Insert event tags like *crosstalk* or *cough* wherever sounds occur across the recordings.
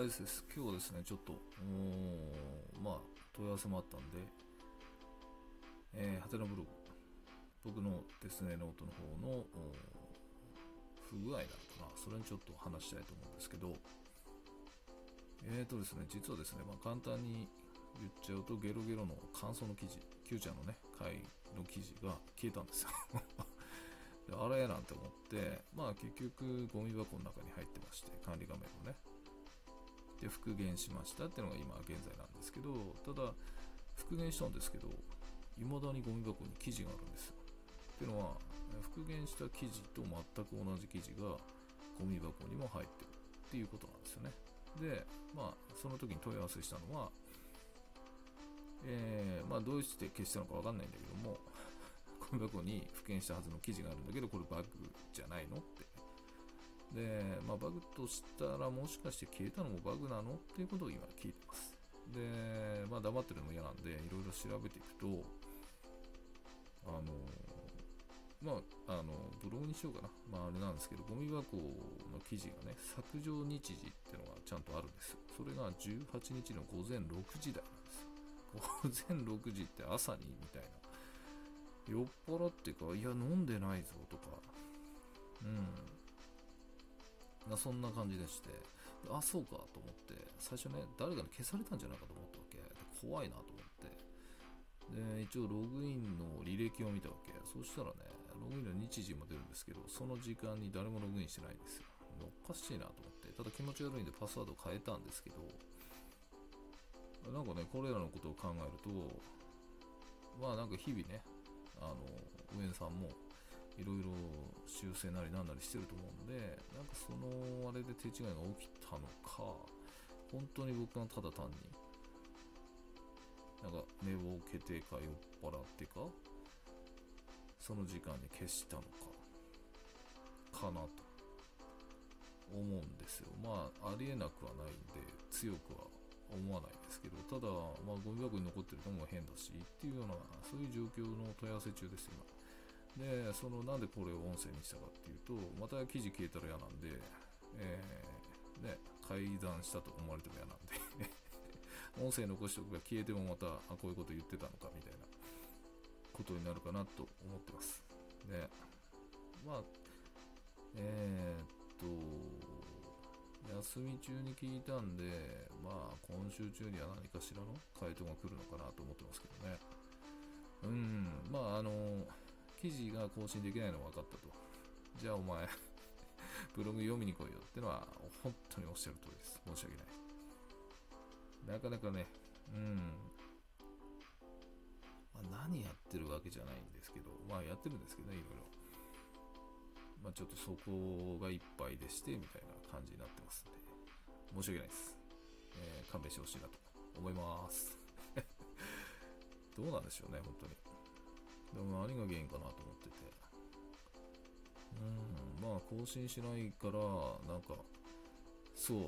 はいですです。今日ですね、ちょっと、まあ、問い合わせもあったんで、えー、はてなブログ、僕のですね、ノートの方の、不具合なのかな、それにちょっと話したいと思うんですけど、えーとですね、実はですね、まあ、簡単に言っちゃうと、ゲロゲロの感想の記事、Q ちゃんのね、回の記事が消えたんですよ。*laughs* あれなんて思って、まあ結局ゴミ箱の中に入ってまして、管理画面もね。で、復元しましたっていうのが今現在なんですけど、ただ、復元したんですけど、未だにゴミ箱に記事があるんですよ。っていうのは、復元した記事と全く同じ記事がゴミ箱にも入ってるっていうことなんですよね。で、まあ、その時に問い合わせしたのは、えー、まあ、どうして消したのかわかんないんだけども、ゴミ箱に復元したはずの記事があるんだけど、これバッグじゃないのって。で、まあ、バグとしたらもしかして消えたのもバグなの？っていうことを今聞いてます。で、まあ、黙ってるのも嫌なんで、いろいろ調べていくと、あの、まあ、あの、ブログにしようかな。まあ、あれなんですけど、ゴミ箱の記事がね、削除日時っていうのがちゃんとあるんですよ。それが18日の午前6時台なんですよ。午前6時って朝にみたいな。酔っ払ってか、いや、飲んでないぞとか、うん。まあ、そんな感じでして、あ、そうかと思って、最初ね、誰かに消されたんじゃないかと思ったわけ。怖いなと思って。で、一応ログインの履歴を見たわけ。そしたらね、ログインの日時も出るんですけど、その時間に誰もログインしてないんですよ。おかしいなと思って。ただ気持ち悪いんでパスワード変えたんですけど、なんかね、これらのことを考えると、まあなんか日々ね、あの、上野さんもいろいろ修正なりなんなりしてると思うんで、なんかそのあれで手違いが起きたのか、本当に僕がただ単に、なんか寝ぼけてか酔っ払ってか、その時間に消したのか、かなと思うんですよ。まあ、ありえなくはないんで、強くは思わないですけど、ただ、まあ、ゴミ箱に残ってるのも変だし、っていうような、そういう状況の問い合わせ中です、今。で、その、なんでこれを音声にしたかっていうと、また記事消えたら嫌なんで、えー、ね、改ざんしたと思われても嫌なんで *laughs* 音声残しておくが消えてもまた、あ、こういうこと言ってたのか、みたいなことになるかなと思ってます。で、まあ、えー、っと、休み中に聞いたんで、まあ、今週中には何かしらの回答が来るのかなと思ってますけどね。うん、まあ、あの、記事が更新できないのは分かったと。じゃあお前 *laughs* ブログ読みに来いよってのは、本当におっしゃる通りです。申し訳ない。なかなかね、うん、まあ、何やってるわけじゃないんですけど、まあやってるんですけどね、いろいろ。まあ、ちょっとそこがいっぱいでして、みたいな感じになってますんで、申し訳ないです。えー、勘弁してほしいなと思います。*laughs* どうなんでしょうね、本当に。でも何が原因かなと思ってて。うん、まあ更新しないから、なんか、そう、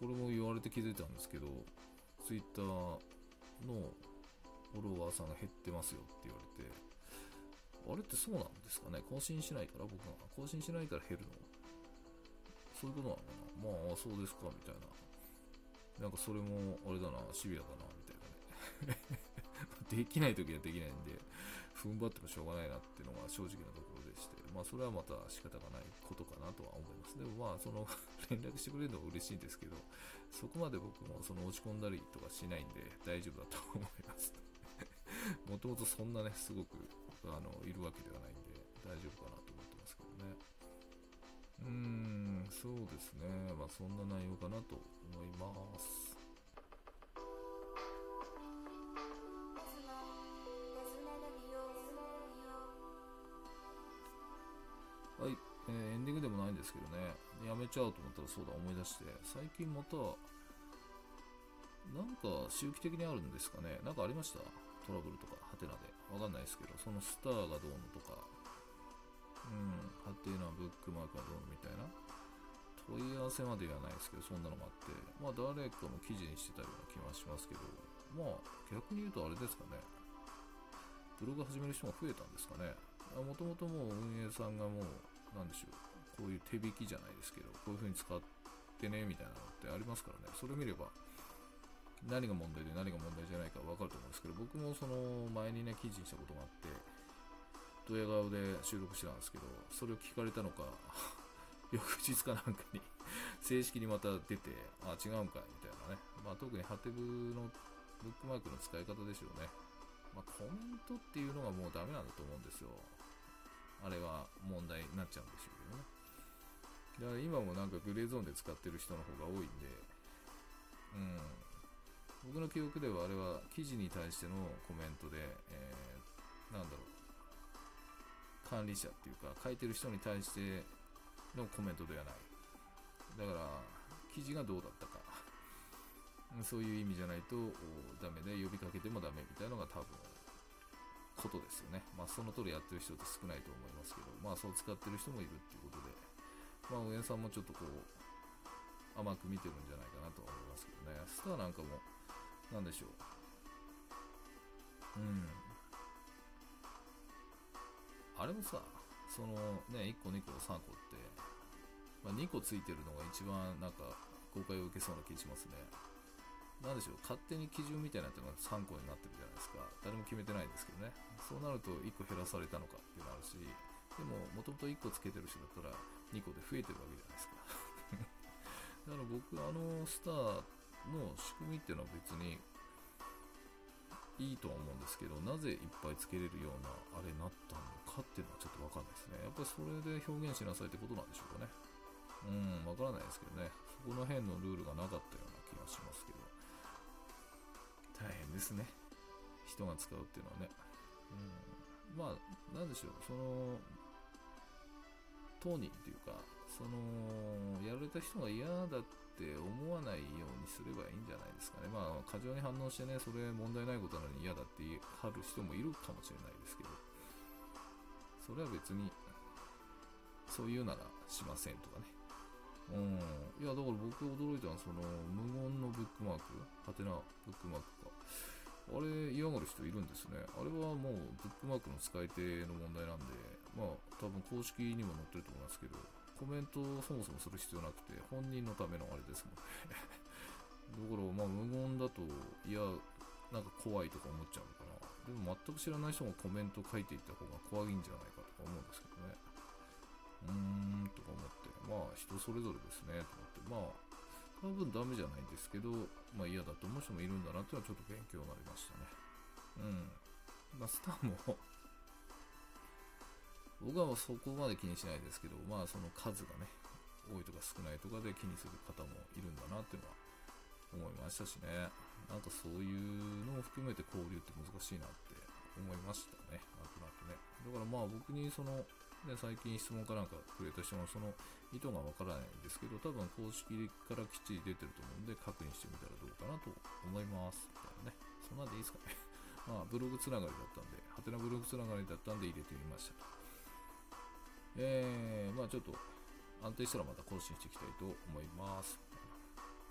これも言われて気づいたんですけど、Twitter のフォロワーさんが減ってますよって言われて、あれってそうなんですかね？更新しないから僕が。更新しないから減るの？そういうことなのかな？まあ、そうですか、みたいな。なんかそれも、あれだな、シビアだな、みたいなね。*laughs* できない時はできないんで、踏ん張ってもしょうがないなっていうのが正直なところでして、まあそれはまた仕方がないことかなとは思います。でもまあその *laughs* 連絡してくれるのは嬉しいんですけど、そこまで僕もその落ち込んだりとかしないんで大丈夫だと思います。*laughs* もともとそんなね、すごく、あの、いるわけではないんで、大丈夫かなと思ってますけどね。うーん、そうですね。まあ、そんな内容かなと思いですけどね、やめちゃうと思ったらそうだ思い出して、最近また、なんか周期的にあるんですかね。なんかありました？トラブルとか、ハテナで。わかんないですけど、そのスターがどうのとか、うん、ハテナブックマークがどうのみたいな。問い合わせまではないですけど、そんなのもあって、まあ誰かの記事にしてたような気はしますけど、まあ逆に言うとあれですかね。ブログ始める人が増えたんですかね。もともともう運営さんがもう、なんでしょう、こういう手引きじゃないですけど、こういう風に使ってねみたいなのってありますからね。それ見れば何が問題で何が問題じゃないか分かると思うんですけど僕もその前にね記事にしたことがあってドヤ顔で収録してたんですけどそれを聞かれたのか *laughs* 翌日かなんかに正式にまた出てあ違うんかいみたいなね、まあ、特にハテブのブックマークの使い方でしょうね、まあ、コメントっていうのがもうダメなんだと思うんですよ。あれは問題になっちゃうんでしょうけどね。だから今もなんかグレーゾーンで使ってる人の方が多いんでうん僕の記憶ではあれは記事に対してのコメントで、えー、なんだろう、管理者っていうか、書いてる人に対してのコメントではない。だから、記事がどうだったか、*laughs* そういう意味じゃないとダメで、呼びかけてもダメみたいなのが多分、ことですよね。まあ、その通りやってる人って少ないと思いますけど、まあ、そう使ってる人もいるっていうことで、まあ、上さんもちょっとこう、甘く見てるんじゃないかなと思いますけどね。スターなんかも、なんでしょう。うん。あれもさ、そのね、1個、2個、3個って、まあ、2個ついてるのが一番なんか公開を受けそうな気しますね。なんでしょう、勝手に基準みたいなのが3個になってるじゃないですか。誰も決めてないんですけどね。そうなると1個減らされたのかっていうのあるし、でも、もともと1個つけてる人だったら2個で増えてるわけじゃないですか。*laughs* だから僕、あのスターの仕組みっていうのは別にいいとは思うんですけど、なぜいっぱいつけれるようなあれになったのかっていうのはちょっとわかんないですね。やっぱりそれで表現しなさいってことなんでしょうかね。うん、わからないですけどね。そこの辺のルールがなかったような気がしますけど。大変ですね。人が使うっていうのはね。うん、まあ、なんでしょう。その、当人っていうか、その、やられた人が嫌だって思わないようにすればいいんじゃないですかね。まあ、過剰に反応してね、それ問題ないことなのに嫌だって言い張る人もいるかもしれないですけど、それは別に、そう言うならしませんとかね。うん。いや、だから僕驚いたのは、その、無言のブックマーク、ハテナブックマークか。あれ、嫌がる人いるんですね。あれはもう、ブックマークの使い手の問題なんで、まあ、多分公式にも載ってると思いますけど、コメントをそもそもする必要なくて、本人のためのあれですもんね。*laughs* だから、まあ、無言だと、いや、なんか怖いとか思っちゃうのかな。でも、全く知らない人がコメント書いていった方が怖いんじゃないかとか思うんですけどね。うーん、とか思って、まあ、人それぞれですね、と思って、まあ、多分ダメじゃないんですけど、まあ嫌だと思う人もいるんだなっていうのはちょっと勉強になりましたね。うん。まあ、スターも僕はそこまで気にしないですけど、まあその数がね、多いとか少ないとかで気にする方もいるんだなっていうのは思いましたしね。なんかそういうのを含めて交流って難しいなって思いましたね。なんとなくね。だからまあ僕にその、ね、最近質問かなんかくれた人のその意図がわからないんですけど、多分公式からきっちり出てると思うんで確認してみたらどうかなと思います。みたいなね。そんなんでいいですかね。*laughs* まあブログつながりだったんで、ハテナブログつながりだったんで入れてみましたと。えー、まあちょっと安定したらまた更新していきたいと思います。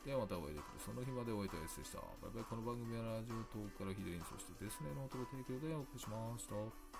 ではまたお会いできる。その日までお会いいたいですでした。バイバイ。この番組はラジオトークからヒデリン、そしてですね、ノートの提供でお送りしました。